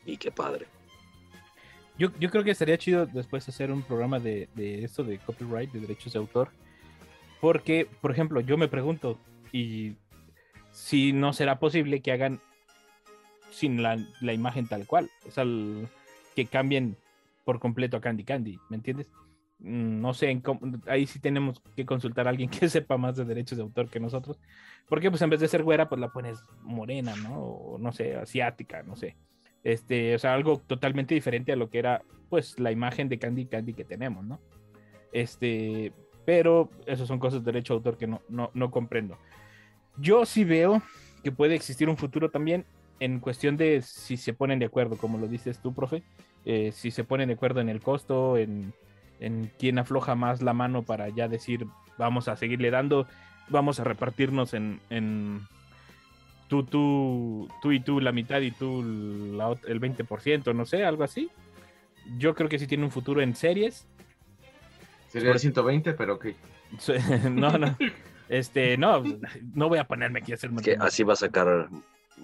y qué padre. Yo, yo creo que sería chido después hacer un programa de, de esto de copyright, de derechos de autor. Porque, por ejemplo, yo me pregunto, y si no será posible que hagan sin la, imagen tal cual. O sea, que cambien por completo a Candy Candy, ¿me entiendes? Mm, No sé, cómo- ahí sí tenemos que consultar a alguien que sepa más de derechos de autor que nosotros. Porque pues en vez de ser güera, pues la pones morena, ¿no? O no sé, asiática, no sé. Este, o sea, algo totalmente diferente a lo que era, pues, la imagen de Candy Candy que tenemos, ¿no? Este, pero eso son cosas de derecho de autor que no, no, no comprendo. Yo sí veo que puede existir un futuro también en cuestión de si se ponen de acuerdo, como lo dices tú, profe, eh, si se ponen de acuerdo en el costo, en, en quién afloja más la mano para ya decir, vamos a seguirle dando, vamos a repartirnos en, en tú, tú, tú y tú la mitad y tú la el 20%, no sé, algo así. Yo creo que sí tiene un futuro en series. Sería el 120, pero ok. no, no. Este, no, no voy a ponerme aquí a hacer Es que así va a sacar,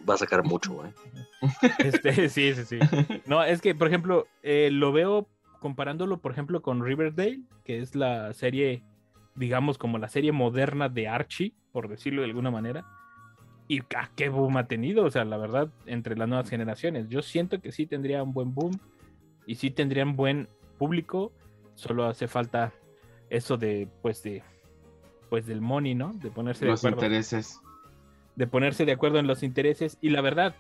va a sacar mucho, ¿eh? Este, sí, sí, sí. No, es que, por ejemplo, eh, lo veo comparándolo, por ejemplo, con Riverdale, que es la serie, digamos, como la serie moderna de Archie, por decirlo de alguna manera. Y ah, qué boom ha tenido, o sea, la verdad, entre las nuevas generaciones. Yo siento que sí tendría un buen boom y sí tendrían buen público. Solo hace falta eso de, pues, de, pues, del money, ¿no? De ponerse de Los acuerdo intereses. De ponerse de acuerdo en los intereses. Y la verdad,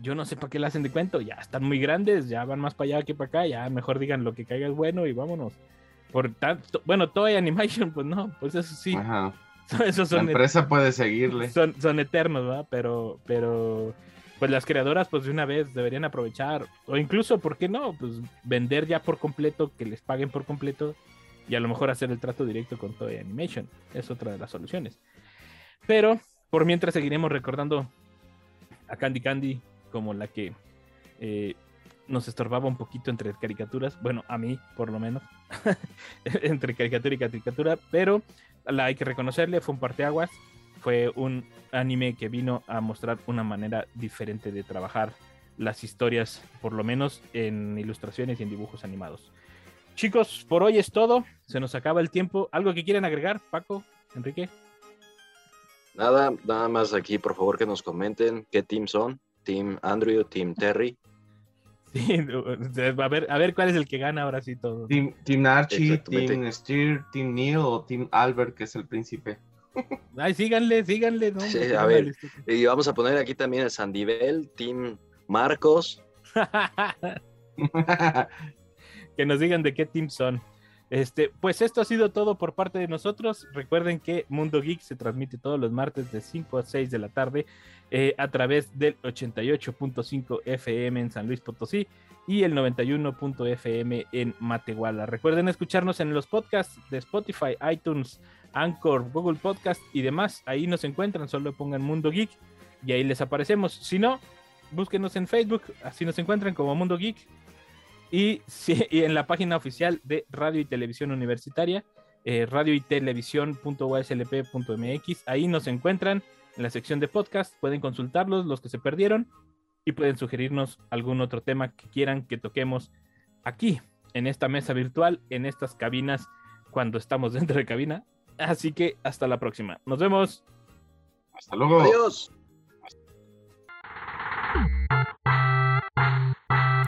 yo no sé para qué le hacen de cuento. Ya están muy grandes, ya van más para allá que para acá. Ya mejor digan lo que caiga es bueno y vámonos. Por tanto, bueno, Toy Animation, pues no, pues eso sí, Ajá. esos La son, empresa puede seguirle. son, son eternos, ¿verdad? Pero, pero, pues las creadoras, pues de una vez deberían aprovechar, o incluso, ¿por qué no? Pues vender ya por completo, que les paguen por completo, y a lo mejor hacer el trato directo con Toy Animation. Es otra de las soluciones. Pero por mientras seguiremos recordando a Candy Candy como la que eh, nos estorbaba un poquito entre caricaturas, bueno, a mí por lo menos, entre caricatura y caricatura, pero la hay que reconocerle, fue un parteaguas, fue un anime que vino a mostrar una manera diferente de trabajar las historias, por lo menos en ilustraciones y en dibujos animados. Chicos, por hoy es todo, se nos acaba el tiempo. ¿Algo que quieran agregar, Paco, Enrique? Nada, nada más aquí, por favor, que nos comenten qué team son. Team Andrew, Team Terry. Sí, a ver, a ver cuál es el que gana ahora sí todo. Team, Team Archie. Team Steer, Team Neil o Team Albert, que es el príncipe. Ay, síganle, síganle. ¿no? Sí, a ver. Y vamos a poner aquí también a Sandivel, Team Marcos. que nos digan de qué team son. Este, pues esto ha sido todo por parte de nosotros. Recuerden que Mundo Geek se transmite todos los martes de 5 a 6 de la tarde eh, a través del 88.5 FM en San Luis Potosí y el 91. FM en Matehuala. Recuerden escucharnos en los podcasts de Spotify, iTunes, Anchor, Google Podcast y demás. Ahí nos encuentran, solo pongan Mundo Geek y ahí les aparecemos. Si no, búsquenos en Facebook, así nos encuentran como Mundo Geek. Y, sí, y en la página oficial de Radio y Televisión Universitaria, eh, radio y televisión.uslp.mx. Ahí nos encuentran en la sección de podcast. Pueden consultarlos, los que se perdieron, y pueden sugerirnos algún otro tema que quieran que toquemos aquí, en esta mesa virtual, en estas cabinas, cuando estamos dentro de cabina. Así que hasta la próxima. Nos vemos. Hasta luego. Adiós.